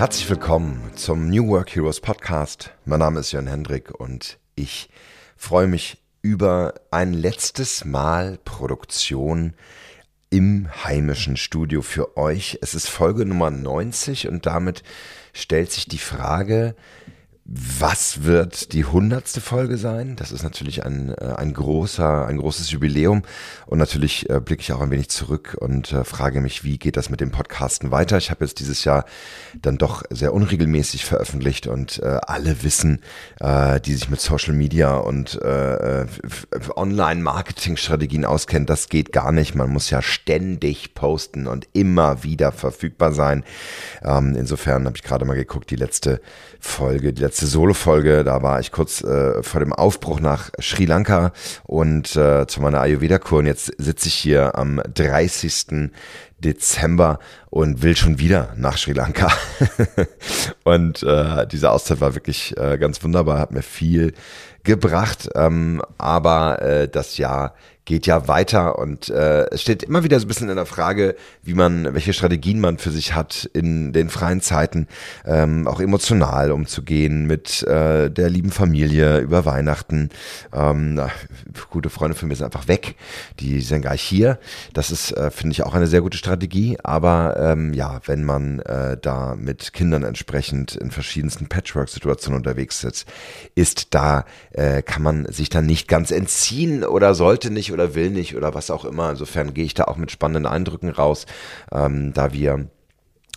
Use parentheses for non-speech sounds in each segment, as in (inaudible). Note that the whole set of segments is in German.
Herzlich willkommen zum New Work Heroes Podcast. Mein Name ist Jörn Hendrik und ich freue mich über ein letztes Mal Produktion im heimischen Studio für euch. Es ist Folge Nummer 90 und damit stellt sich die Frage, was wird die hundertste Folge sein? Das ist natürlich ein, äh, ein großer, ein großes Jubiläum. Und natürlich äh, blicke ich auch ein wenig zurück und äh, frage mich, wie geht das mit dem Podcasten weiter? Ich habe jetzt dieses Jahr dann doch sehr unregelmäßig veröffentlicht und alle wissen, die sich mit Social Media und Online-Marketing-Strategien auskennen, das geht gar nicht. Man muss ja ständig posten und immer wieder verfügbar sein. Ähm, insofern habe ich gerade mal geguckt, die letzte Folge, die letzte letzte Solo-Folge, da war ich kurz äh, vor dem Aufbruch nach Sri Lanka und äh, zu meiner Ayurveda-Kur und jetzt sitze ich hier am 30. Dezember und will schon wieder nach Sri Lanka. (laughs) und äh, diese Auszeit war wirklich äh, ganz wunderbar, hat mir viel gebracht, ähm, aber äh, das Jahr geht ja weiter und äh, es steht immer wieder so ein bisschen in der Frage, wie man, welche Strategien man für sich hat in den freien Zeiten, ähm, auch emotional umzugehen mit äh, der lieben Familie über Weihnachten. Ähm, na, gute Freunde von mir sind einfach weg, die sind gar nicht hier. Das ist, äh, finde ich, auch eine sehr gute Strategie. Aber ähm, ja, wenn man äh, da mit Kindern entsprechend in verschiedensten Patchwork-Situationen unterwegs ist, ist da, äh, kann man sich dann nicht ganz entziehen oder sollte nicht oder will nicht oder was auch immer. Insofern gehe ich da auch mit spannenden Eindrücken raus, ähm, da wir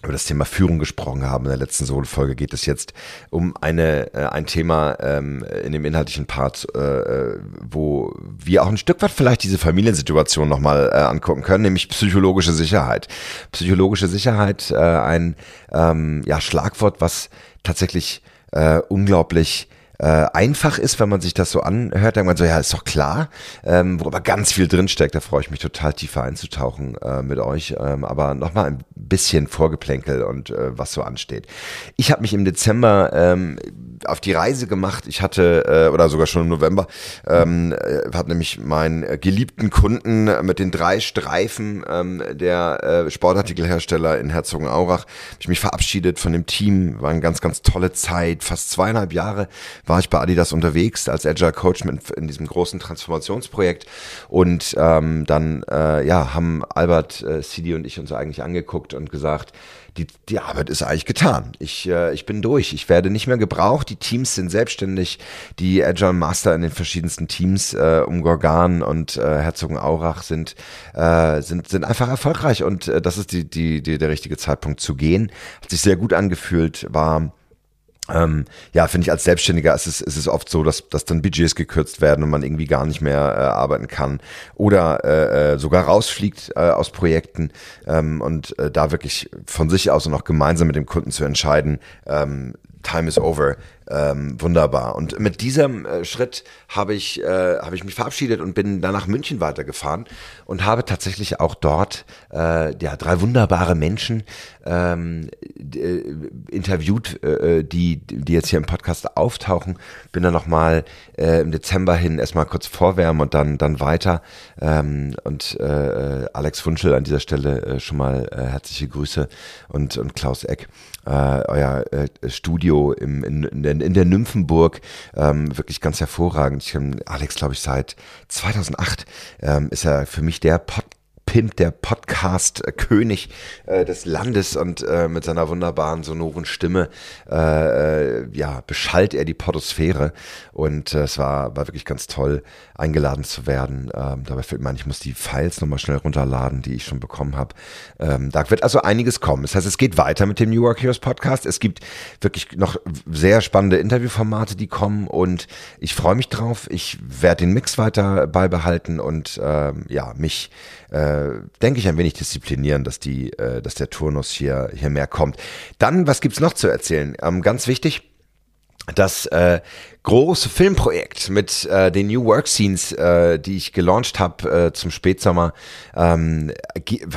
über das Thema Führung gesprochen haben. In der letzten Solo-Folge geht es jetzt um eine, äh, ein Thema ähm, in dem inhaltlichen Part, äh, äh, wo wir auch ein Stück weit vielleicht diese Familiensituation nochmal äh, angucken können, nämlich psychologische Sicherheit. Psychologische Sicherheit, äh, ein ähm, ja, Schlagwort, was tatsächlich äh, unglaublich äh, einfach ist, wenn man sich das so anhört, denkt man so, ja, ist doch klar, ähm, wo aber ganz viel drinsteckt, da freue ich mich total tiefer einzutauchen äh, mit euch, ähm, aber nochmal ein bisschen Vorgeplänkel und äh, was so ansteht. Ich habe mich im Dezember ähm, auf die Reise gemacht, ich hatte, äh, oder sogar schon im November, ähm, äh, habe nämlich meinen geliebten Kunden mit den drei Streifen ähm, der äh, Sportartikelhersteller in Herzogenaurach, ich mich verabschiedet von dem Team, war eine ganz, ganz tolle Zeit, fast zweieinhalb Jahre war ich bei Adidas unterwegs als Agile Coach mit, in diesem großen Transformationsprojekt und ähm, dann äh, ja haben Albert, äh, Sidi und ich uns eigentlich angeguckt und gesagt, die, die Arbeit ist eigentlich getan. Ich, äh, ich bin durch. Ich werde nicht mehr gebraucht. Die Teams sind selbstständig. Die Agile Master in den verschiedensten Teams äh, um Gorgan und äh, Herzogenaurach sind, äh, sind, sind einfach erfolgreich. Und äh, das ist die, die, die, der richtige Zeitpunkt zu gehen. Hat sich sehr gut angefühlt, war ähm, ja, finde ich als Selbstständiger ist es, ist es oft so, dass, dass dann Budgets gekürzt werden und man irgendwie gar nicht mehr äh, arbeiten kann oder äh, äh sogar rausfliegt äh, aus Projekten ähm, und äh, da wirklich von sich aus und auch gemeinsam mit dem Kunden zu entscheiden, ähm, Time is over. Ähm, wunderbar. Und mit diesem äh, Schritt habe ich, äh, hab ich mich verabschiedet und bin dann nach München weitergefahren und habe tatsächlich auch dort äh, ja, drei wunderbare Menschen ähm, äh, interviewt, äh, die, die jetzt hier im Podcast auftauchen. Bin dann nochmal äh, im Dezember hin erstmal kurz vorwärmen und dann, dann weiter. Ähm, und äh, Alex Wunschel an dieser Stelle äh, schon mal äh, herzliche Grüße und, und Klaus Eck äh, euer äh, Studio im, in, in, der, in der Nymphenburg ähm, wirklich ganz hervorragend. Ich kenne Alex, glaube ich, seit 2008 ähm, ist er für mich der Pod Pimp, der Podcast-König äh, des Landes und äh, mit seiner wunderbaren sonoren Stimme äh, äh, ja, beschallt er die Podosphäre und äh, es war, war wirklich ganz toll, eingeladen zu werden. Ähm, dabei fällt mir ein, ich muss die Files nochmal schnell runterladen, die ich schon bekommen habe. Ähm, da wird also einiges kommen. Das heißt, es geht weiter mit dem New York Heroes Podcast. Es gibt wirklich noch sehr spannende Interviewformate, die kommen und ich freue mich drauf. Ich werde den Mix weiter beibehalten und ähm, ja, mich äh, denke ich, ein wenig disziplinieren, dass die, äh, dass der Turnus hier, hier mehr kommt. Dann, was gibt's noch zu erzählen? Ähm, ganz wichtig, das äh, große Filmprojekt mit äh, den New Work Scenes, äh, die ich gelauncht habe äh, zum Spätsommer, ähm,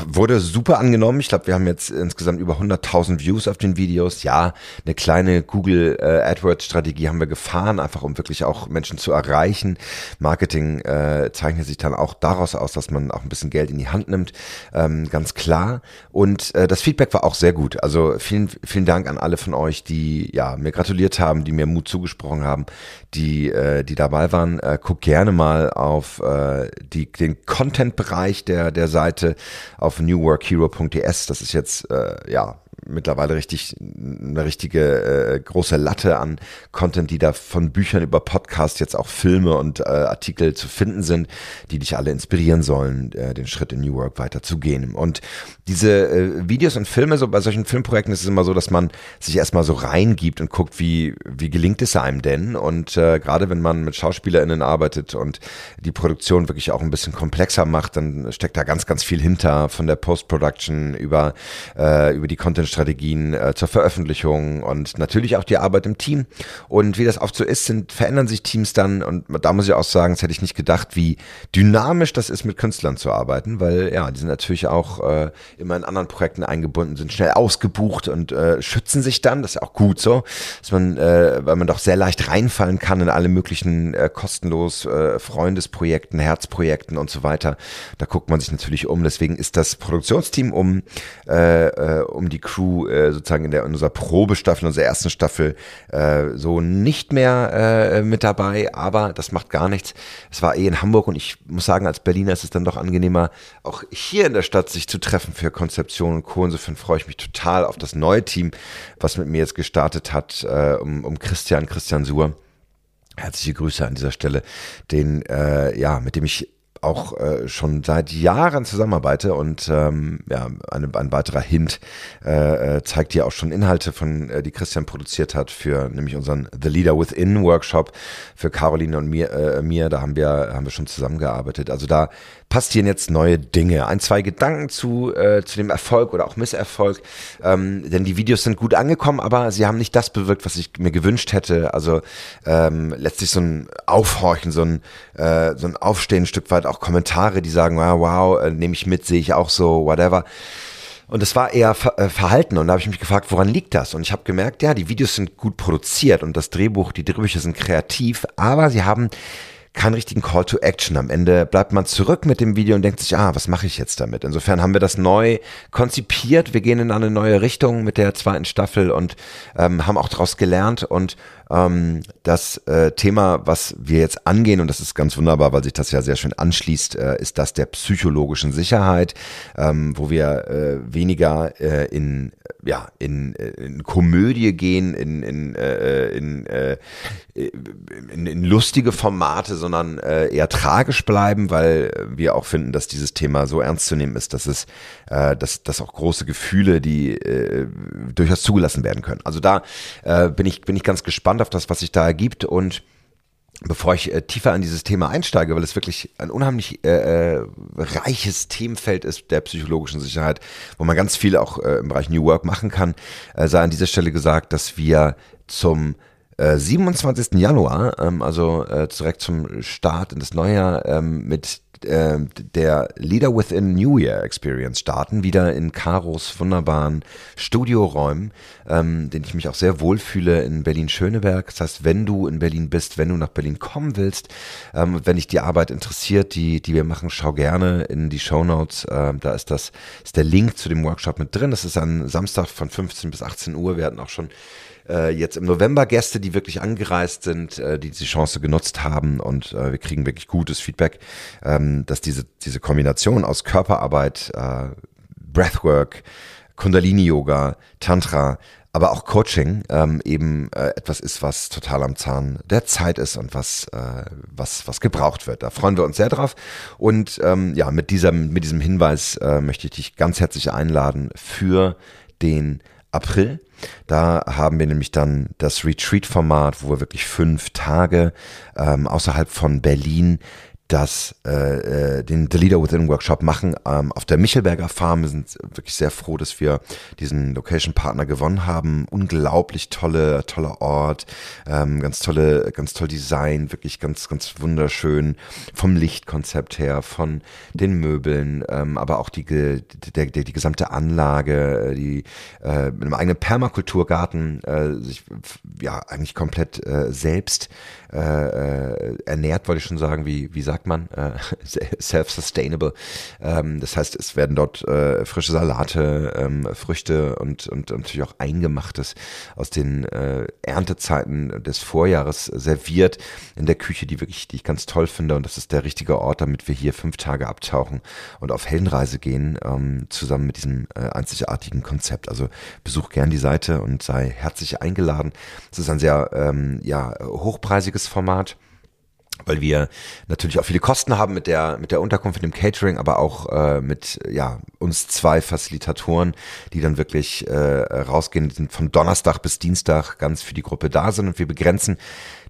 wurde super angenommen. Ich glaube, wir haben jetzt insgesamt über 100.000 Views auf den Videos. Ja, eine kleine Google äh, AdWords-Strategie haben wir gefahren, einfach um wirklich auch Menschen zu erreichen. Marketing äh, zeichnet sich dann auch daraus aus, dass man auch ein bisschen Geld in die Hand nimmt, ähm, ganz klar. Und äh, das Feedback war auch sehr gut. Also vielen, vielen Dank an alle von euch, die ja mir gratuliert haben, die mir Mut zugesprochen haben die, äh, die dabei waren, äh, guck gerne mal auf äh, die, den Content-Bereich der, der Seite auf newworkhero.ts. Das ist jetzt, äh, ja, mittlerweile richtig eine richtige äh, große Latte an Content, die da von Büchern über Podcasts jetzt auch Filme und äh, Artikel zu finden sind, die dich alle inspirieren sollen, äh, den Schritt in New Work weiterzugehen. Und diese äh, Videos und Filme, so bei solchen Filmprojekten ist es immer so, dass man sich erstmal so reingibt und guckt, wie, wie gelingt es einem denn? Und äh, gerade wenn man mit SchauspielerInnen arbeitet und die Produktion wirklich auch ein bisschen komplexer macht, dann steckt da ganz, ganz viel hinter von der Post-Production über, äh, über die Content-Strategien äh, zur Veröffentlichung und natürlich auch die Arbeit im Team. Und wie das oft so ist, sind, verändern sich Teams dann und da muss ich auch sagen, das hätte ich nicht gedacht, wie dynamisch das ist, mit Künstlern zu arbeiten, weil ja, die sind natürlich auch äh, immer in anderen Projekten eingebunden sind, schnell ausgebucht und äh, schützen sich dann. Das ist auch gut so, dass man, äh, weil man doch sehr leicht reinfallen kann in alle möglichen äh, kostenlos äh, Freundesprojekten, Herzprojekten und so weiter. Da guckt man sich natürlich um. Deswegen ist das Produktionsteam um, äh, äh, um die Crew äh, sozusagen in, der, in unserer Probestaffel, in unserer ersten Staffel äh, so nicht mehr äh, mit dabei, aber das macht gar nichts. Es war eh in Hamburg und ich muss sagen, als Berliner ist es dann doch angenehmer, auch hier in der Stadt sich zu treffen für Konzeption und Co. Insofern freue ich mich total auf das neue Team, was mit mir jetzt gestartet hat, äh, um, um Christian, Christian Suhr. Herzliche Grüße an dieser Stelle, den, äh, ja, mit dem ich auch äh, schon seit Jahren zusammenarbeite und ähm, ja, eine, ein weiterer Hint äh, äh, zeigt hier auch schon Inhalte von, äh, die Christian produziert hat für nämlich unseren The Leader Within Workshop für Caroline und mir, äh, mir. Da haben wir haben wir schon zusammengearbeitet. Also da passieren jetzt neue Dinge. Ein, zwei Gedanken zu, äh, zu dem Erfolg oder auch Misserfolg. Ähm, denn die Videos sind gut angekommen, aber sie haben nicht das bewirkt, was ich mir gewünscht hätte. Also ähm, letztlich so ein Aufhorchen, so ein, äh, so ein Aufstehen ein Stück weit, auch Kommentare, die sagen, wow, wow äh, nehme ich mit, sehe ich auch so, whatever. Und es war eher äh, Verhalten. Und da habe ich mich gefragt, woran liegt das? Und ich habe gemerkt, ja, die Videos sind gut produziert und das Drehbuch, die Drehbücher sind kreativ, aber sie haben keinen richtigen Call to Action. Am Ende bleibt man zurück mit dem Video und denkt sich, ah, was mache ich jetzt damit? Insofern haben wir das neu konzipiert. Wir gehen in eine neue Richtung mit der zweiten Staffel und ähm, haben auch daraus gelernt und ähm, das äh, Thema, was wir jetzt angehen, und das ist ganz wunderbar, weil sich das ja sehr schön anschließt, äh, ist das der psychologischen Sicherheit, ähm, wo wir äh, weniger äh, in, ja, in, in Komödie gehen, in, in, äh, in, äh, in, in lustige Formate, sondern äh, eher tragisch bleiben, weil wir auch finden, dass dieses Thema so ernst zu nehmen ist, dass es, äh, dass, dass auch große Gefühle, die äh, durchaus zugelassen werden können. Also da äh, bin ich bin ich ganz gespannt gespannt auf das, was sich da ergibt und Bevor ich äh, tiefer in dieses Thema einsteige, weil es wirklich ein unheimlich äh, äh, reiches Themenfeld ist der psychologischen Sicherheit, wo man ganz viel auch äh, im Bereich New Work machen kann, äh, sei an dieser Stelle gesagt, dass wir zum 27. Äh, Januar, ähm, also direkt zum Start in das neue Jahr, ähm, mit äh, der Leader Within New Year Experience starten, wieder in Karos wunderbaren Studioräumen, ähm, den ich mich auch sehr wohlfühle in Berlin-Schöneberg. Das heißt, wenn du in Berlin bist, wenn du nach Berlin kommen willst, ähm, wenn dich die Arbeit interessiert, die, die wir machen, schau gerne in die Show Notes. Ähm, da ist das, ist der Link zu dem Workshop mit drin. Das ist an Samstag von 15 bis 18 Uhr. Wir hatten auch schon äh, jetzt im November Gäste, die wirklich angereist sind, äh, die die Chance genutzt haben und äh, wir kriegen wirklich gutes Feedback, ähm, dass diese, diese Kombination aus Körperarbeit, äh, Breathwork, Kundalini-Yoga, Tantra, aber auch Coaching ähm, eben äh, etwas ist, was total am Zahn der Zeit ist und was, äh, was, was gebraucht wird. Da freuen wir uns sehr drauf. Und ähm, ja, mit diesem, mit diesem Hinweis äh, möchte ich dich ganz herzlich einladen für den April. Da haben wir nämlich dann das Retreat-Format, wo wir wirklich fünf Tage ähm, außerhalb von Berlin das, äh, äh, den The Leader Within Workshop machen ähm, auf der Michelberger Farm. Wir sind wirklich sehr froh, dass wir diesen Location Partner gewonnen haben. Unglaublich tolle, toller Ort, ähm, ganz tolle, ganz toll Design, wirklich ganz, ganz wunderschön vom Lichtkonzept her, von den Möbeln, ähm, aber auch die, die, die, die, gesamte Anlage, die äh, mit einem eigenen Permakulturgarten äh, sich ja eigentlich komplett äh, selbst äh, äh, ernährt, wollte ich schon sagen, wie, wie sagt man, äh, (laughs) self-sustainable. Ähm, das heißt, es werden dort äh, frische Salate, ähm, Früchte und, und, und natürlich auch Eingemachtes aus den äh, Erntezeiten des Vorjahres serviert in der Küche, die wirklich, die ich ganz toll finde. Und das ist der richtige Ort, damit wir hier fünf Tage abtauchen und auf Heldenreise gehen, ähm, zusammen mit diesem äh, einzigartigen Konzept. Also besuch gern die Seite und sei herzlich eingeladen. Es ist ein sehr ähm, ja, hochpreisiges Format weil wir natürlich auch viele Kosten haben mit der mit der Unterkunft, mit dem Catering, aber auch äh, mit ja uns zwei Facilitatoren, die dann wirklich äh, rausgehen, sind von Donnerstag bis Dienstag ganz für die Gruppe da sind und wir begrenzen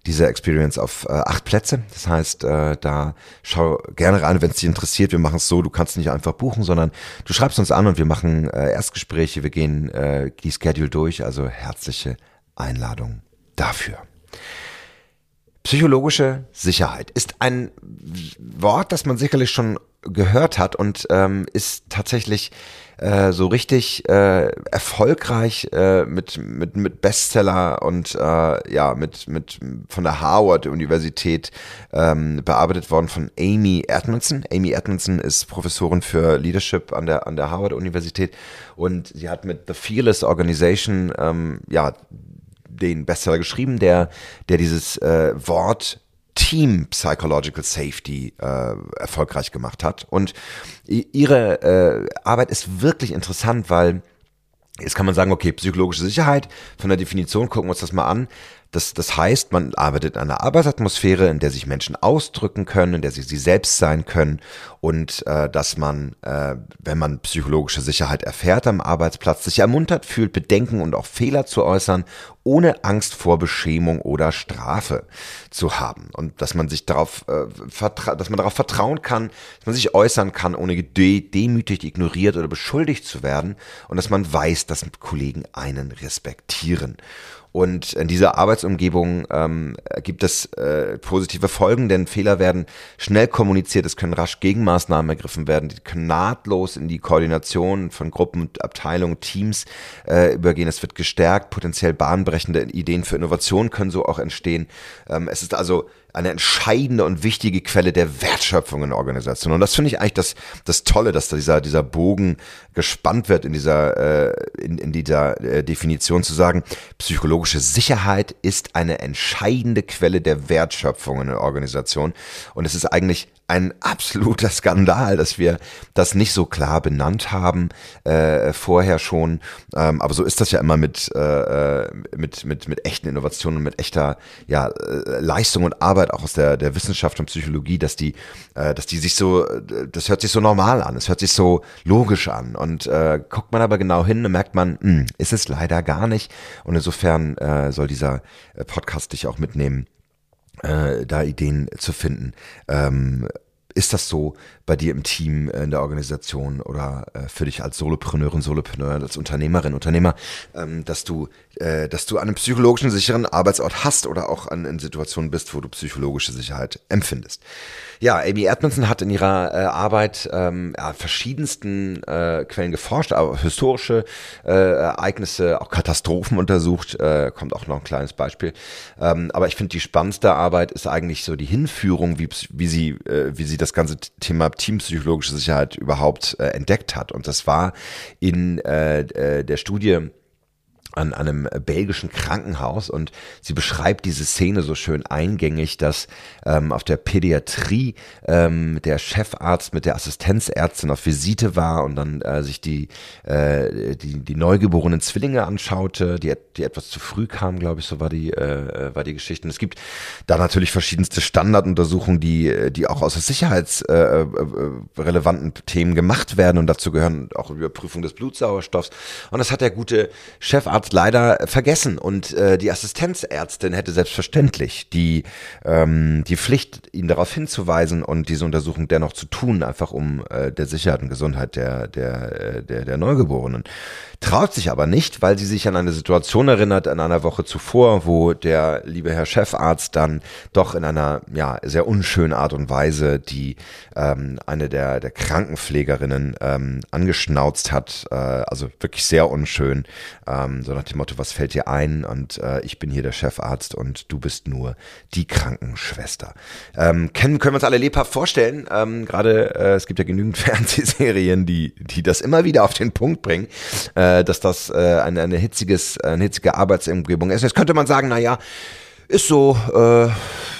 diese Experience auf äh, acht Plätze. Das heißt, äh, da schau gerne rein, wenn es dich interessiert. Wir machen es so, du kannst nicht einfach buchen, sondern du schreibst uns an und wir machen äh, Erstgespräche, wir gehen äh, die Schedule durch. Also herzliche Einladung dafür. Psychologische Sicherheit ist ein Wort, das man sicherlich schon gehört hat und ähm, ist tatsächlich äh, so richtig äh, erfolgreich äh, mit, mit, mit Bestseller und äh, ja, mit, mit von der Harvard-Universität ähm, bearbeitet worden von Amy Edmondson. Amy Edmondson ist Professorin für Leadership an der, an der Harvard-Universität und sie hat mit The Fearless Organization ähm, ja den Bestseller geschrieben, der, der dieses äh, Wort Team Psychological Safety äh, erfolgreich gemacht hat. Und ihre äh, Arbeit ist wirklich interessant, weil jetzt kann man sagen, okay, psychologische Sicherheit, von der Definition gucken wir uns das mal an. Das, das heißt, man arbeitet in einer Arbeitsatmosphäre, in der sich Menschen ausdrücken können, in der sie sie selbst sein können und äh, dass man, äh, wenn man psychologische Sicherheit erfährt am Arbeitsplatz, sich ermuntert fühlt, Bedenken und auch Fehler zu äußern, ohne Angst vor Beschämung oder Strafe zu haben und dass man sich darauf, äh, dass man darauf vertrauen kann, dass man sich äußern kann, ohne demütigt, ignoriert oder beschuldigt zu werden und dass man weiß, dass Kollegen einen respektieren. Und in dieser Arbeitsumgebung ähm, gibt es äh, positive Folgen, denn Fehler werden schnell kommuniziert, es können rasch Gegenmaßnahmen ergriffen werden, die können nahtlos in die Koordination von Gruppen, Abteilungen, Teams äh, übergehen. Es wird gestärkt, potenziell bahnbrechende Ideen für Innovation können so auch entstehen. Ähm, es ist also eine entscheidende und wichtige Quelle der Wertschöpfung in Organisationen. Und das finde ich eigentlich das, das Tolle, dass da dieser, dieser Bogen gespannt wird in dieser, äh, in, in dieser äh, Definition zu sagen, psychologische Sicherheit ist eine entscheidende Quelle der Wertschöpfung in der Organisation. Und es ist eigentlich ein absoluter Skandal, dass wir das nicht so klar benannt haben äh, vorher schon. Ähm, aber so ist das ja immer mit, äh, äh mit, mit, mit echten Innovationen und mit echter ja, äh, Leistung und Arbeit auch aus der, der Wissenschaft und Psychologie, dass die, äh, dass die sich so, das hört sich so normal an, es hört sich so logisch an. Und äh, guckt man aber genau hin, dann merkt man, mh, hm, ist es leider gar nicht. Und insofern äh, soll dieser äh, Podcast dich auch mitnehmen äh, da Ideen zu finden. Ähm, ist das so bei dir im Team, äh, in der Organisation oder äh, für dich als Solopreneurin, Solopreneur, als Unternehmerin, Unternehmer, ähm, dass du, äh, dass du einen psychologischen sicheren Arbeitsort hast oder auch an, in Situationen bist, wo du psychologische Sicherheit empfindest? Ja, Amy Edmondson hat in ihrer Arbeit ähm, verschiedensten äh, Quellen geforscht, aber historische äh, Ereignisse, auch Katastrophen untersucht, äh, kommt auch noch ein kleines Beispiel. Ähm, aber ich finde, die spannendste Arbeit ist eigentlich so die Hinführung, wie, wie, sie, wie sie das ganze Thema teampsychologische Sicherheit überhaupt äh, entdeckt hat. Und das war in äh, äh der Studie an einem belgischen Krankenhaus und sie beschreibt diese Szene so schön eingängig, dass ähm, auf der Pädiatrie ähm, der Chefarzt mit der Assistenzärztin auf Visite war und dann äh, sich die, äh, die, die neugeborenen Zwillinge anschaute, die, die etwas zu früh kamen, glaube ich, so war die, äh, war die Geschichte. Und es gibt da natürlich verschiedenste Standarduntersuchungen, die, die auch aus sicherheitsrelevanten äh, Themen gemacht werden und dazu gehören auch Überprüfung des Blutsauerstoffs. Und das hat der gute Chefarzt Chefarzt leider vergessen und äh, die Assistenzärztin hätte selbstverständlich die, ähm, die Pflicht, ihn darauf hinzuweisen und diese Untersuchung dennoch zu tun, einfach um äh, der Sicherheit und Gesundheit der, der, äh, der, der Neugeborenen. Traut sich aber nicht, weil sie sich an eine Situation erinnert, in einer Woche zuvor, wo der liebe Herr Chefarzt dann doch in einer ja, sehr unschönen Art und Weise die ähm, eine der, der Krankenpflegerinnen ähm, angeschnauzt hat. Äh, also wirklich sehr unschön. Ähm, so nach dem Motto, was fällt dir ein? Und äh, ich bin hier der Chefarzt und du bist nur die Krankenschwester. Ähm, können, können wir uns alle lebhaft vorstellen. Ähm, Gerade äh, es gibt ja genügend (laughs) Fernsehserien, die, die das immer wieder auf den Punkt bringen. Äh, äh, dass das äh, eine, eine, hitziges, eine hitzige Arbeitsumgebung ist. Jetzt könnte man sagen, naja, ist so, äh,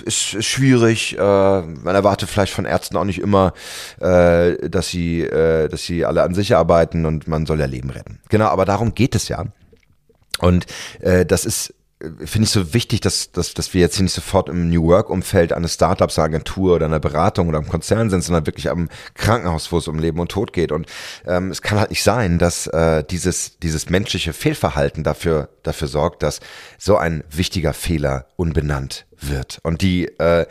ist, ist schwierig. Äh, man erwartet vielleicht von Ärzten auch nicht immer, äh, dass sie, äh, dass sie alle an sich arbeiten und man soll ja Leben retten. Genau, aber darum geht es ja. Und äh, das ist finde ich so wichtig, dass, dass, dass wir jetzt hier nicht sofort im New Work-Umfeld eines Startups, einer Agentur oder einer Beratung oder einem Konzern sind, sondern wirklich am Krankenhaus, wo es um Leben und Tod geht. Und ähm, es kann halt nicht sein, dass äh, dieses, dieses menschliche Fehlverhalten dafür, dafür sorgt, dass so ein wichtiger Fehler unbenannt wird. Und die äh, äh,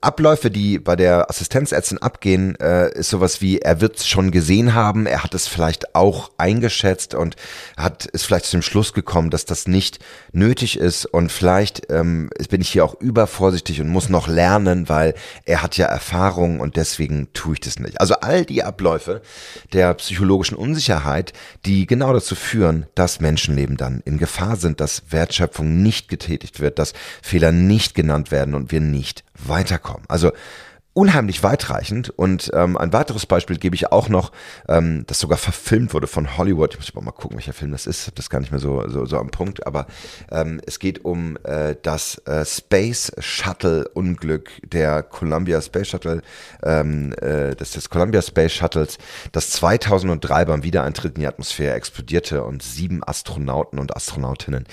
Abläufe, die bei der Assistenzärztin abgehen, äh, ist sowas wie, er wird es schon gesehen haben, er hat es vielleicht auch eingeschätzt und hat ist vielleicht zu dem Schluss gekommen, dass das nicht nötig ist und vielleicht ähm, bin ich hier auch übervorsichtig und muss noch lernen, weil er hat ja Erfahrung und deswegen tue ich das nicht. Also all die Abläufe der psychologischen Unsicherheit, die genau dazu führen, dass Menschenleben dann in Gefahr sind, dass Wertschöpfung nicht getätigt wird, dass Fehler nicht nicht genannt werden und wir nicht weiterkommen. Also unheimlich weitreichend. Und ähm, ein weiteres Beispiel gebe ich auch noch, ähm, das sogar verfilmt wurde von Hollywood. Ich muss aber mal gucken, welcher Film das ist. Das gar nicht mehr so, so, so am Punkt. Aber ähm, es geht um äh, das äh, Space Shuttle Unglück der Columbia Space Shuttle, ähm, äh, des, des Columbia Space Shuttles, das 2003 beim Wiedereintritt in die Atmosphäre explodierte und sieben Astronauten und Astronautinnen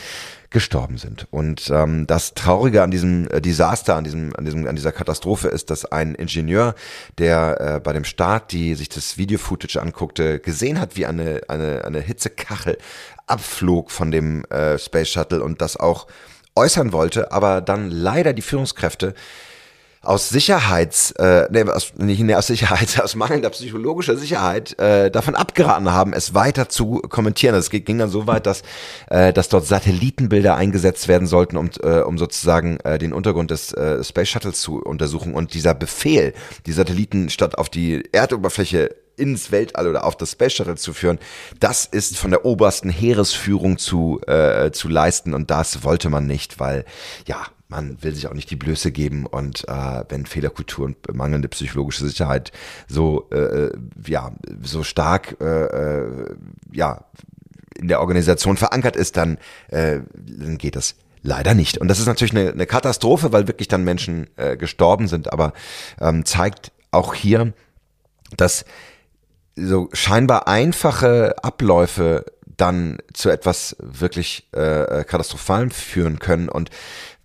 gestorben sind. Und ähm, das Traurige an diesem äh, Desaster, an diesem, an diesem, an dieser Katastrophe ist, dass ein Ingenieur, der äh, bei dem Start, die sich das Video-Footage anguckte, gesehen hat, wie eine eine eine Hitzekachel abflog von dem äh, Space Shuttle und das auch äußern wollte, aber dann leider die Führungskräfte aus Sicherheits, äh, nee, aus, nicht nee, aus Sicherheits, (laughs) aus mangelnder psychologischer Sicherheit äh, davon abgeraten haben, es weiter zu kommentieren. Es ging dann so weit, dass, äh, dass dort Satellitenbilder eingesetzt werden sollten, um, äh, um sozusagen äh, den Untergrund des äh, Space Shuttles zu untersuchen. Und dieser Befehl, die Satelliten statt auf die Erdoberfläche ins Weltall oder auf das Space Shuttle zu führen, das ist von der obersten Heeresführung zu, äh, zu leisten und das wollte man nicht, weil ja, man will sich auch nicht die Blöße geben und äh, wenn Fehlerkultur und mangelnde psychologische Sicherheit so äh, äh, ja so stark äh, äh, ja in der Organisation verankert ist, dann, äh, dann geht das leider nicht. Und das ist natürlich eine, eine Katastrophe, weil wirklich dann Menschen äh, gestorben sind, aber ähm, zeigt auch hier, dass so scheinbar einfache Abläufe dann zu etwas wirklich äh, Katastrophalem führen können. Und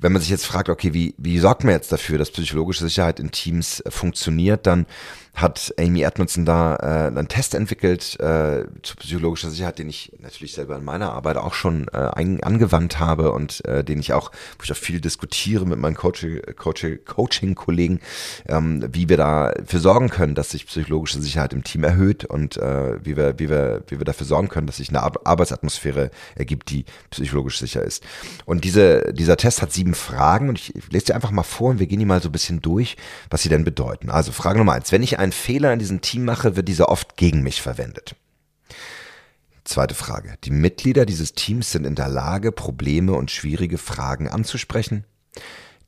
wenn man sich jetzt fragt, okay, wie, wie sorgt man jetzt dafür, dass psychologische Sicherheit in Teams äh, funktioniert, dann hat Amy Edmondson da äh, einen Test entwickelt äh, zu psychologischer Sicherheit, den ich natürlich selber in meiner Arbeit auch schon äh, ein, angewandt habe und äh, den ich auch, wo ich auch viel diskutiere mit meinen Coaching, Coaching, Coaching-Kollegen, ähm, wie wir dafür sorgen können, dass sich psychologische Sicherheit im Team erhöht und äh, wie wir, wie wir, wie wir dafür sorgen können, dass sich eine Arbeitsatmosphäre ergibt, die psychologisch sicher ist. Und diese, dieser Test hat sieben Fragen und ich lese dir einfach mal vor und wir gehen die mal so ein bisschen durch, was sie denn bedeuten. Also Frage Nummer eins. Wenn ich einen Fehler in diesem Team mache, wird dieser oft gegen mich verwendet. Zweite Frage. Die Mitglieder dieses Teams sind in der Lage, Probleme und schwierige Fragen anzusprechen.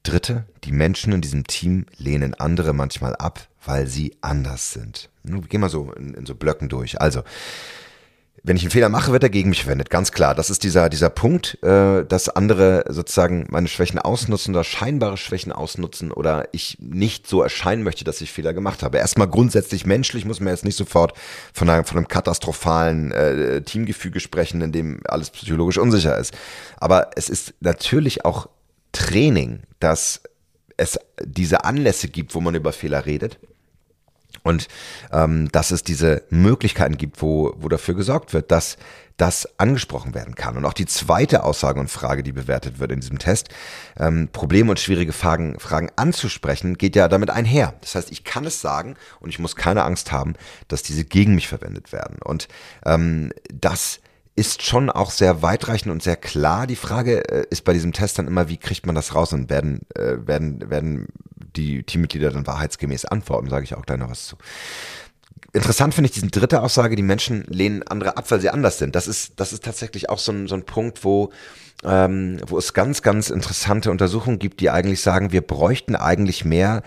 Dritte, die Menschen in diesem Team lehnen andere manchmal ab, weil sie anders sind. Wir gehen mal so in, in so Blöcken durch. Also, wenn ich einen Fehler mache, wird er gegen mich verwendet, ganz klar. Das ist dieser, dieser Punkt, äh, dass andere sozusagen meine Schwächen ausnutzen oder scheinbare Schwächen ausnutzen oder ich nicht so erscheinen möchte, dass ich Fehler gemacht habe. Erstmal grundsätzlich menschlich muss man jetzt nicht sofort von einem, von einem katastrophalen äh, Teamgefüge sprechen, in dem alles psychologisch unsicher ist. Aber es ist natürlich auch Training, dass es diese Anlässe gibt, wo man über Fehler redet Und ähm, dass es diese Möglichkeiten gibt, wo, wo dafür gesorgt wird, dass das angesprochen werden kann. Und auch die zweite Aussage und Frage, die bewertet wird in diesem Test, ähm, Probleme und schwierige Fragen, Fragen anzusprechen, geht ja damit einher. Das heißt, ich kann es sagen und ich muss keine Angst haben, dass diese gegen mich verwendet werden. Und ähm, das ist schon auch sehr weitreichend und sehr klar. Die Frage äh, ist bei diesem Test dann immer, wie kriegt man das raus und werden, äh, werden, werden die Teammitglieder dann wahrheitsgemäß antworten, sage ich auch noch was zu. Interessant finde ich diese dritte Aussage, die Menschen lehnen andere ab, weil sie anders sind. Das ist, das ist tatsächlich auch so ein, so ein Punkt, wo, ähm, wo es ganz, ganz interessante Untersuchungen gibt, die eigentlich sagen, wir bräuchten eigentlich mehr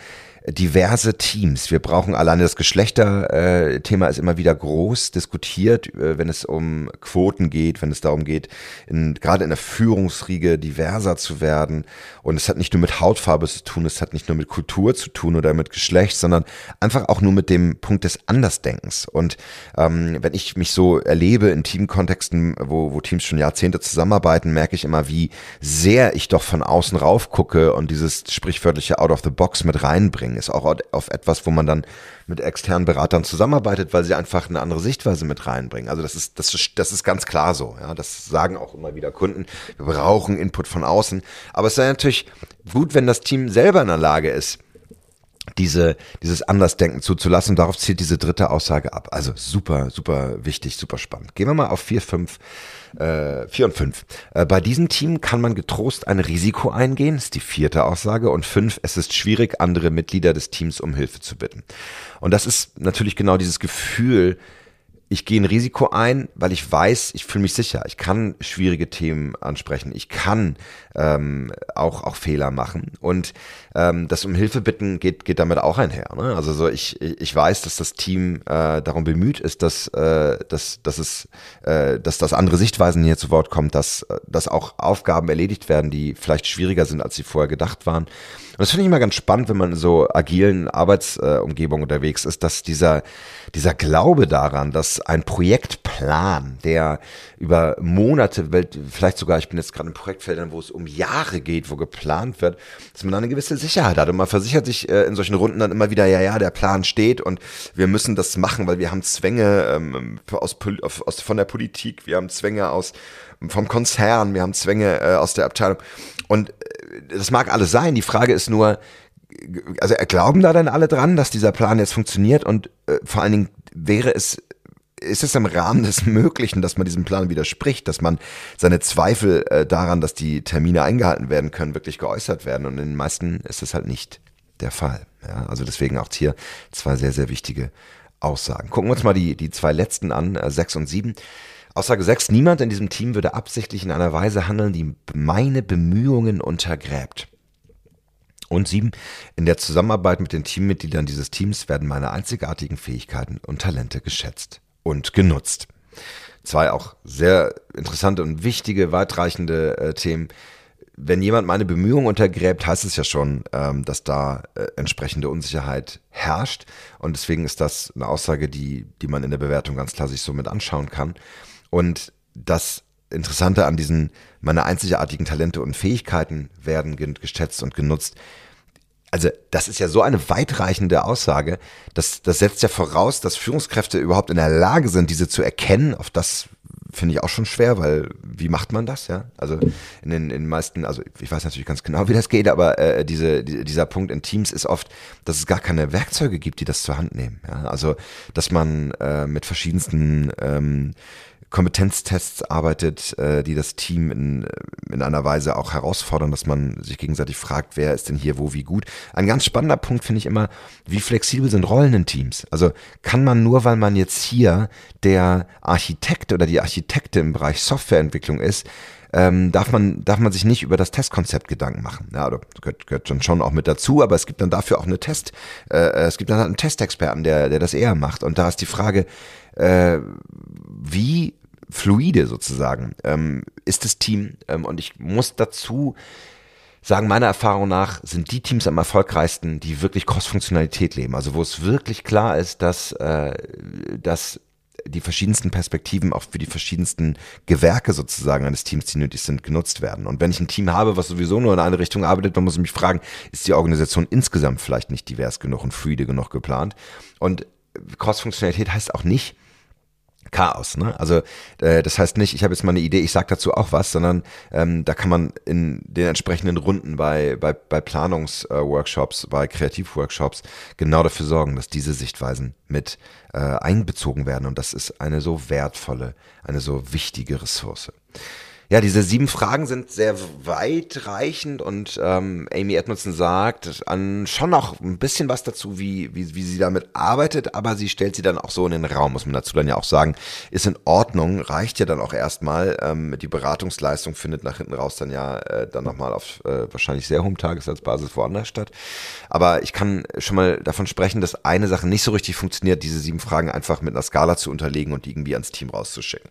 diverse Teams. Wir brauchen alleine das Geschlechterthema ist immer wieder groß diskutiert, äh, wenn es um Quoten geht, wenn es darum geht, in, gerade in der Führungsriege diverser zu werden. Und es hat nicht nur mit Hautfarbe zu tun, es hat nicht nur mit Kultur zu tun oder mit Geschlecht, sondern einfach auch nur mit dem Punkt des Andersdenkens. Und ähm, wenn ich mich so erlebe in Teamkontexten, wo, wo Teams schon Jahrzehnte zusammenarbeiten, merke ich immer, wie sehr ich doch von außen rauf gucke und dieses sprichwörtliche Out of the Box mit reinbringe ist auch auf etwas, wo man dann mit externen Beratern zusammenarbeitet, weil sie einfach eine andere Sichtweise mit reinbringen. Also das ist, das ist, das ist ganz klar so. Ja, das sagen auch immer wieder Kunden. Wir brauchen Input von außen. Aber es wäre natürlich gut, wenn das Team selber in der Lage ist, diese, dieses Andersdenken zuzulassen. Darauf zielt diese dritte Aussage ab. Also super, super wichtig, super spannend. Gehen wir mal auf vier, fünf äh, 4 und 5. Äh, bei diesem Team kann man getrost ein Risiko eingehen, ist die vierte Aussage. Und 5, es ist schwierig, andere Mitglieder des Teams um Hilfe zu bitten. Und das ist natürlich genau dieses Gefühl, ich gehe ein Risiko ein, weil ich weiß, ich fühle mich sicher. Ich kann schwierige Themen ansprechen. Ich kann ähm, auch, auch Fehler machen. Und ähm, das um Hilfe bitten geht, geht damit auch einher. Ne? Also so ich, ich weiß, dass das Team äh, darum bemüht ist, dass, äh, dass, dass, es, äh, dass das andere Sichtweisen hier zu Wort kommt, dass, dass auch Aufgaben erledigt werden, die vielleicht schwieriger sind, als sie vorher gedacht waren. Und das finde ich immer ganz spannend, wenn man in so agilen Arbeitsumgebungen äh, unterwegs ist, dass dieser, dieser Glaube daran, dass ein Projektplan, der über Monate, vielleicht sogar, ich bin jetzt gerade in Projektfeldern, wo es um Jahre geht, wo geplant wird, dass man da eine gewisse Sicherheit hat. Und man versichert sich äh, in solchen Runden dann immer wieder, ja, ja, der Plan steht und wir müssen das machen, weil wir haben Zwänge ähm, aus, aus, von der Politik, wir haben Zwänge aus vom Konzern, wir haben Zwänge äh, aus der Abteilung. Und äh, das mag alles sein. Die Frage ist nur, also glauben da dann alle dran, dass dieser Plan jetzt funktioniert und äh, vor allen Dingen wäre es ist es im Rahmen des Möglichen, dass man diesem Plan widerspricht, dass man seine Zweifel äh, daran, dass die Termine eingehalten werden können, wirklich geäußert werden. Und in den meisten ist das halt nicht der Fall. Ja, also deswegen auch hier zwei sehr, sehr wichtige Aussagen. Gucken wir uns mal die, die zwei letzten an, äh, sechs und sieben. Aussage sechs, niemand in diesem Team würde absichtlich in einer Weise handeln, die meine Bemühungen untergräbt. Und sieben, in der Zusammenarbeit mit den Teammitgliedern dieses Teams werden meine einzigartigen Fähigkeiten und Talente geschätzt und genutzt. Zwei auch sehr interessante und wichtige, weitreichende äh, Themen. Wenn jemand meine Bemühungen untergräbt, heißt es ja schon, ähm, dass da äh, entsprechende Unsicherheit herrscht. Und deswegen ist das eine Aussage, die, die man in der Bewertung ganz klar sich so mit anschauen kann. Und das Interessante an diesen, meine einzigartigen Talente und Fähigkeiten werden geschätzt und genutzt, also das ist ja so eine weitreichende Aussage, das, das setzt ja voraus, dass Führungskräfte überhaupt in der Lage sind, diese zu erkennen. Auf das finde ich auch schon schwer, weil wie macht man das, ja? Also in den, in den meisten, also ich weiß natürlich ganz genau, wie das geht, aber äh, diese, die, dieser Punkt in Teams ist oft, dass es gar keine Werkzeuge gibt, die das zur Hand nehmen. Ja? Also dass man äh, mit verschiedensten ähm, Kompetenztests arbeitet, äh, die das Team in, in einer Weise auch herausfordern, dass man sich gegenseitig fragt, wer ist denn hier wo wie gut. Ein ganz spannender Punkt finde ich immer, wie flexibel sind Rollen in Teams? Also kann man nur, weil man jetzt hier der Architekt oder die Architekte im Bereich Softwareentwicklung ist, ähm, darf man darf man sich nicht über das Testkonzept Gedanken machen. Ja, das gehört, gehört schon, schon auch mit dazu, aber es gibt dann dafür auch eine Test, äh, es gibt dann halt einen Testexperten, der der das eher macht. Und da ist die Frage, äh, wie fluide sozusagen ähm, ist das Team. Ähm, und ich muss dazu sagen, meiner Erfahrung nach sind die Teams am erfolgreichsten, die wirklich Cross-Funktionalität leben. Also wo es wirklich klar ist, dass, äh, dass die verschiedensten Perspektiven auch für die verschiedensten Gewerke sozusagen eines Teams, die nötig sind, genutzt werden. Und wenn ich ein Team habe, was sowieso nur in eine Richtung arbeitet, dann muss ich mich fragen, ist die Organisation insgesamt vielleicht nicht divers genug und fluide genug geplant? Und Cross-Funktionalität heißt auch nicht, Chaos. Ne? Also äh, das heißt nicht, ich habe jetzt mal eine Idee, ich sage dazu auch was, sondern ähm, da kann man in den entsprechenden Runden bei, bei, bei Planungsworkshops, äh, bei Kreativworkshops genau dafür sorgen, dass diese Sichtweisen mit äh, einbezogen werden. Und das ist eine so wertvolle, eine so wichtige Ressource. Ja, diese sieben Fragen sind sehr weitreichend und ähm, Amy Edmondson sagt an, schon noch ein bisschen was dazu, wie, wie, wie sie damit arbeitet, aber sie stellt sie dann auch so in den Raum, muss man dazu dann ja auch sagen, ist in Ordnung, reicht ja dann auch erstmal. Ähm, die Beratungsleistung findet nach hinten raus dann ja äh, dann nochmal auf äh, wahrscheinlich sehr hohem Tagesatzbasis woanders statt. Aber ich kann schon mal davon sprechen, dass eine Sache nicht so richtig funktioniert, diese sieben Fragen einfach mit einer Skala zu unterlegen und irgendwie ans Team rauszuschicken.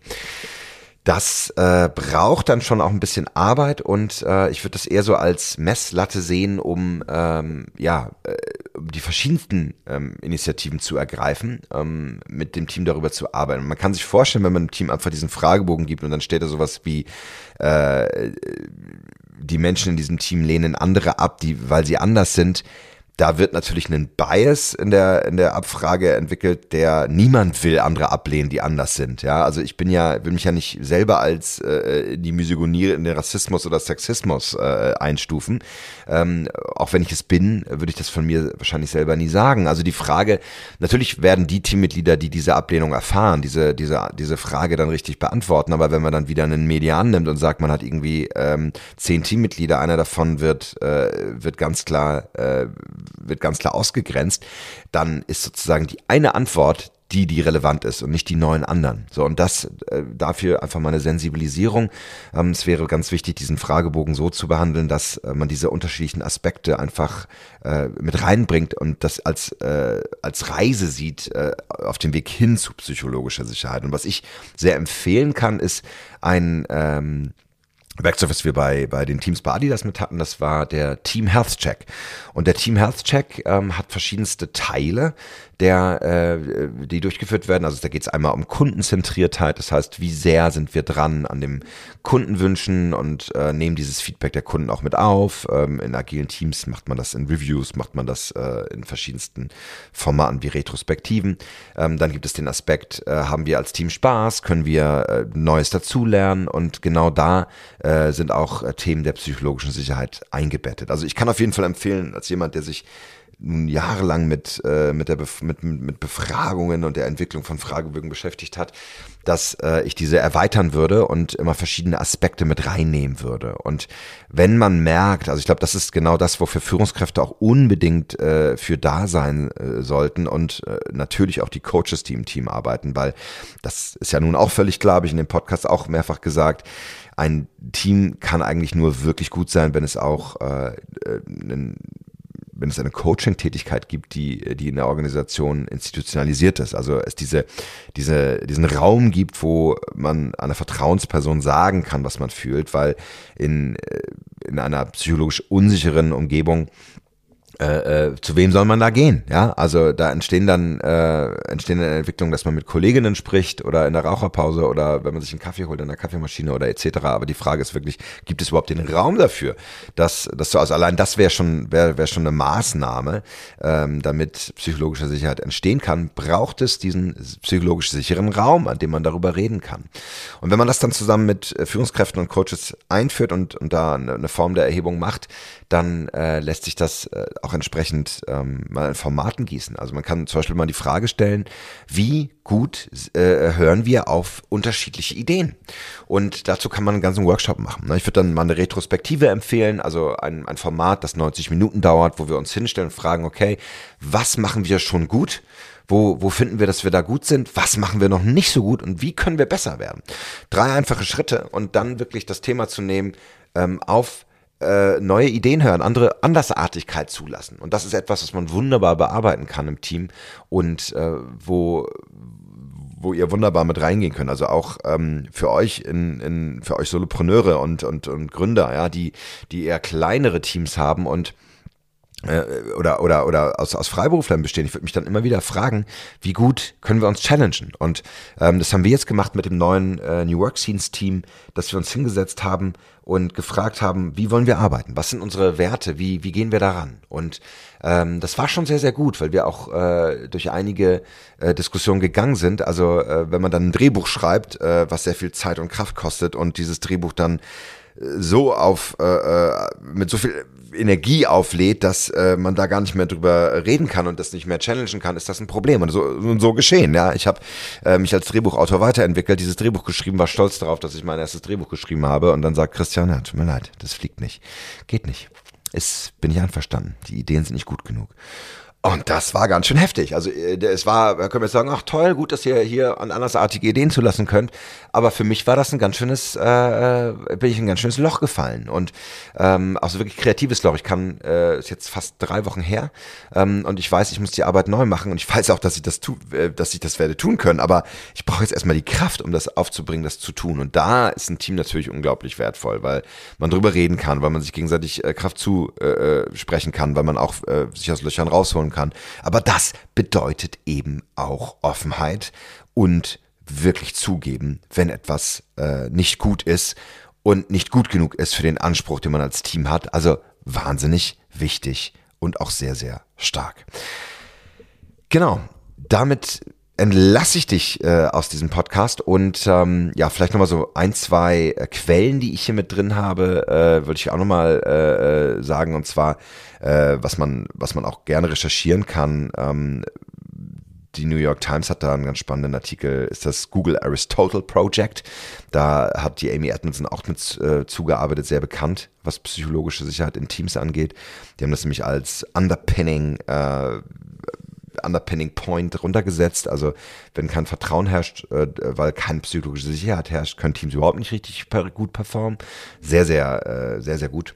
Das äh, braucht dann schon auch ein bisschen Arbeit und äh, ich würde das eher so als Messlatte sehen, um ähm, ja äh, die verschiedensten ähm, Initiativen zu ergreifen, ähm, mit dem Team darüber zu arbeiten. man kann sich vorstellen, wenn man dem Team einfach diesen Fragebogen gibt und dann steht da sowas wie äh, die Menschen in diesem Team lehnen andere ab, die, weil sie anders sind da wird natürlich ein Bias in der, in der Abfrage entwickelt, der niemand will andere ablehnen, die anders sind. Ja, also ich bin ja, will mich ja nicht selber als äh, die Misogonie in den Rassismus oder Sexismus äh, einstufen. Ähm, auch wenn ich es bin, würde ich das von mir wahrscheinlich selber nie sagen. Also die Frage, natürlich werden die Teammitglieder, die diese Ablehnung erfahren, diese, diese, diese Frage dann richtig beantworten. Aber wenn man dann wieder einen Median nimmt und sagt, man hat irgendwie ähm, zehn Teammitglieder, einer davon wird, äh, wird ganz klar, äh, wird ganz klar ausgegrenzt, dann ist sozusagen die eine Antwort die, die relevant ist und nicht die neuen anderen. So, und das äh, dafür einfach mal eine Sensibilisierung. Ähm, es wäre ganz wichtig, diesen Fragebogen so zu behandeln, dass äh, man diese unterschiedlichen Aspekte einfach äh, mit reinbringt und das als, äh, als Reise sieht äh, auf dem Weg hin zu psychologischer Sicherheit. Und was ich sehr empfehlen kann, ist ein ähm, Werkzeug, was wir bei, bei den Teams bei Adidas mit hatten, das war der Team Health Check. Und der Team Health Check ähm, hat verschiedenste Teile, der, äh, die durchgeführt werden. Also da geht es einmal um Kundenzentriertheit, das heißt, wie sehr sind wir dran an dem Kundenwünschen und äh, nehmen dieses Feedback der Kunden auch mit auf. Ähm, in agilen Teams macht man das in Reviews, macht man das äh, in verschiedensten Formaten wie Retrospektiven. Ähm, dann gibt es den Aspekt, äh, haben wir als Team Spaß, können wir äh, Neues dazulernen und genau da äh, sind auch äh, Themen der psychologischen Sicherheit eingebettet. Also ich kann auf jeden Fall empfehlen, als jemand, der sich nun jahrelang mit, äh, mit, der Bef mit, mit Befragungen und der Entwicklung von Fragebögen beschäftigt hat, dass äh, ich diese erweitern würde und immer verschiedene Aspekte mit reinnehmen würde. Und wenn man merkt, also ich glaube, das ist genau das, wofür Führungskräfte auch unbedingt äh, für da sein äh, sollten und äh, natürlich auch die Coaches, die im Team arbeiten, weil das ist ja nun auch völlig klar, habe ich in dem Podcast auch mehrfach gesagt, ein Team kann eigentlich nur wirklich gut sein, wenn es auch äh, äh einen wenn es eine Coaching-Tätigkeit gibt, die, die in der Organisation institutionalisiert ist. Also es diese, diese, diesen Raum gibt, wo man einer Vertrauensperson sagen kann, was man fühlt, weil in, äh, in einer psychologisch unsicheren Umgebung äh, äh, zu wem soll man da gehen? Ja, also da entstehen dann äh, entstehen dann Entwicklungen, dass man mit Kolleginnen spricht oder in der Raucherpause oder wenn man sich einen Kaffee holt in der Kaffeemaschine oder etc. Aber die Frage ist wirklich, gibt es überhaupt den Raum dafür, dass, dass du also allein das wäre schon wäre wär schon eine Maßnahme, ähm, damit psychologische Sicherheit entstehen kann, braucht es diesen psychologisch sicheren Raum, an dem man darüber reden kann. Und wenn man das dann zusammen mit äh, Führungskräften und Coaches einführt und und da eine, eine Form der Erhebung macht, dann äh, lässt sich das äh, auch entsprechend ähm, mal in Formaten gießen. Also man kann zum Beispiel mal die Frage stellen, wie gut äh, hören wir auf unterschiedliche Ideen? Und dazu kann man einen ganzen Workshop machen. Ne? Ich würde dann mal eine Retrospektive empfehlen, also ein, ein Format, das 90 Minuten dauert, wo wir uns hinstellen und fragen, okay, was machen wir schon gut? Wo, wo finden wir, dass wir da gut sind? Was machen wir noch nicht so gut? Und wie können wir besser werden? Drei einfache Schritte und dann wirklich das Thema zu nehmen, ähm, auf äh, neue Ideen hören, andere Andersartigkeit zulassen. Und das ist etwas, was man wunderbar bearbeiten kann im Team und äh, wo wo ihr wunderbar mit reingehen könnt. Also auch ähm, für euch in, in für euch Solopreneure und, und, und Gründer, ja, die, die eher kleinere Teams haben und oder, oder, oder aus, aus Freiberuflern bestehen. Ich würde mich dann immer wieder fragen, wie gut können wir uns challengen? Und ähm, das haben wir jetzt gemacht mit dem neuen äh, New Work Scenes Team, dass wir uns hingesetzt haben und gefragt haben, wie wollen wir arbeiten? Was sind unsere Werte? Wie, wie gehen wir daran? Und ähm, das war schon sehr, sehr gut, weil wir auch äh, durch einige äh, Diskussionen gegangen sind. Also äh, wenn man dann ein Drehbuch schreibt, äh, was sehr viel Zeit und Kraft kostet und dieses Drehbuch dann so auf äh, äh, mit so viel Energie auflädt, dass äh, man da gar nicht mehr drüber reden kann und das nicht mehr challengen kann, ist das ein Problem. Und so, und so geschehen. Ja, ich habe äh, mich als Drehbuchautor weiterentwickelt, dieses Drehbuch geschrieben, war stolz darauf, dass ich mein erstes Drehbuch geschrieben habe. Und dann sagt Christian, ja, tut mir leid, das fliegt nicht, geht nicht. Ist bin ich einverstanden. Die Ideen sind nicht gut genug. Und das war ganz schön heftig. Also äh, es war, können wir sagen, ach toll, gut, dass ihr hier an andersartige Ideen zulassen könnt. Aber für mich war das ein ganz schönes, äh, äh, bin ich ein ganz schönes Loch gefallen. Und ähm, also wirklich kreatives Loch. Ich kann, äh, ist jetzt fast drei Wochen her ähm, und ich weiß, ich muss die Arbeit neu machen und ich weiß auch, dass ich das tu, äh, dass ich das werde tun können. Aber ich brauche jetzt erstmal die Kraft, um das aufzubringen, das zu tun. Und da ist ein Team natürlich unglaublich wertvoll, weil man drüber reden kann, weil man sich gegenseitig äh, Kraft zusprechen äh, kann, weil man auch äh, sich aus Löchern rausholen kann kann. Aber das bedeutet eben auch Offenheit und wirklich zugeben, wenn etwas äh, nicht gut ist und nicht gut genug ist für den Anspruch, den man als Team hat. Also wahnsinnig wichtig und auch sehr, sehr stark. Genau, damit entlasse ich dich äh, aus diesem Podcast und ähm, ja, vielleicht nochmal so ein, zwei äh, Quellen, die ich hier mit drin habe, äh, würde ich auch nochmal äh, äh, sagen und zwar, äh, was man, was man auch gerne recherchieren kann. Ähm, die New York Times hat da einen ganz spannenden Artikel, ist das Google Aristotle Project. Da hat die Amy Edmondson auch mit äh, zugearbeitet, sehr bekannt, was psychologische Sicherheit in Teams angeht. Die haben das nämlich als Underpinning äh, Underpinning Point runtergesetzt. Also wenn kein Vertrauen herrscht, äh, weil keine psychologische Sicherheit herrscht, können Teams überhaupt nicht richtig gut performen. Sehr, sehr, äh, sehr, sehr gut.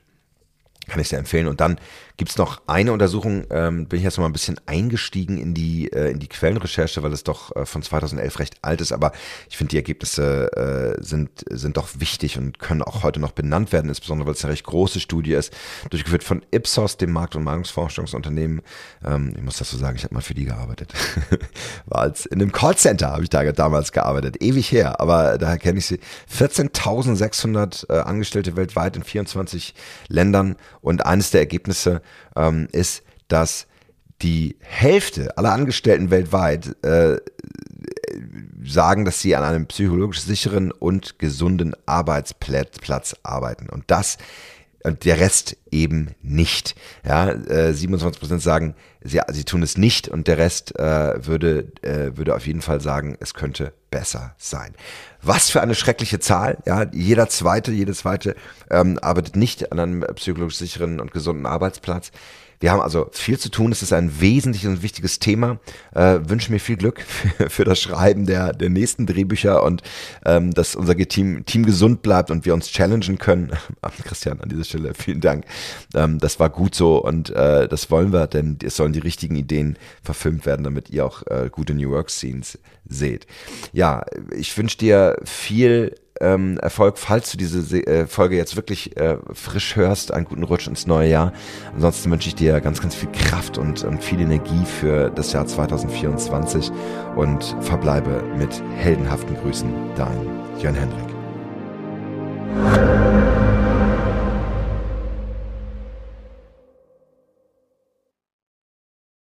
Kann ich sehr empfehlen. Und dann gibt es noch eine Untersuchung, ähm, bin ich jetzt noch mal ein bisschen eingestiegen in die, äh, in die Quellenrecherche, weil es doch äh, von 2011 recht alt ist, aber ich finde, die Ergebnisse äh, sind, sind doch wichtig und können auch heute noch benannt werden, insbesondere weil es eine recht große Studie ist, durchgeführt von Ipsos, dem Markt- und Meinungsforschungsunternehmen. Ähm, ich muss das so sagen, ich habe mal für die gearbeitet. (laughs) War als in einem Callcenter habe ich da damals gearbeitet, ewig her, aber daher kenne ich sie. 14.600 äh, Angestellte weltweit in 24 Ländern und eines der Ergebnisse ähm, ist, dass die Hälfte aller Angestellten weltweit äh, sagen, dass sie an einem psychologisch sicheren und gesunden Arbeitsplatz arbeiten. Und das und der Rest eben nicht. Ja, äh, 27 Prozent sagen, sie, sie tun es nicht und der Rest äh, würde, äh, würde auf jeden Fall sagen, es könnte besser sein. Was für eine schreckliche Zahl. Ja, jeder zweite, jede zweite ähm, arbeitet nicht an einem psychologisch sicheren und gesunden Arbeitsplatz. Wir haben also viel zu tun. Es ist ein wesentliches und wichtiges Thema. Äh, wünsche mir viel Glück (laughs) für, für, das Schreiben der, der nächsten Drehbücher und ähm, dass unser Team, Team gesund bleibt und wir uns challengen können. (laughs) Christian, an dieser Stelle vielen Dank. Ähm, das war gut so und äh, das wollen wir, denn es sollen die richtigen Ideen verfilmt werden, damit ihr auch äh, gute New Work Scenes seht. Ja, ich wünsche dir viel ähm, Erfolg, falls du diese äh, Folge jetzt wirklich äh, frisch hörst. Einen guten Rutsch ins neue Jahr. Ansonsten wünsche ich dir ganz, ganz viel Kraft und, und viel Energie für das Jahr 2024 und verbleibe mit heldenhaften Grüßen. Dein Jörn Hendrik.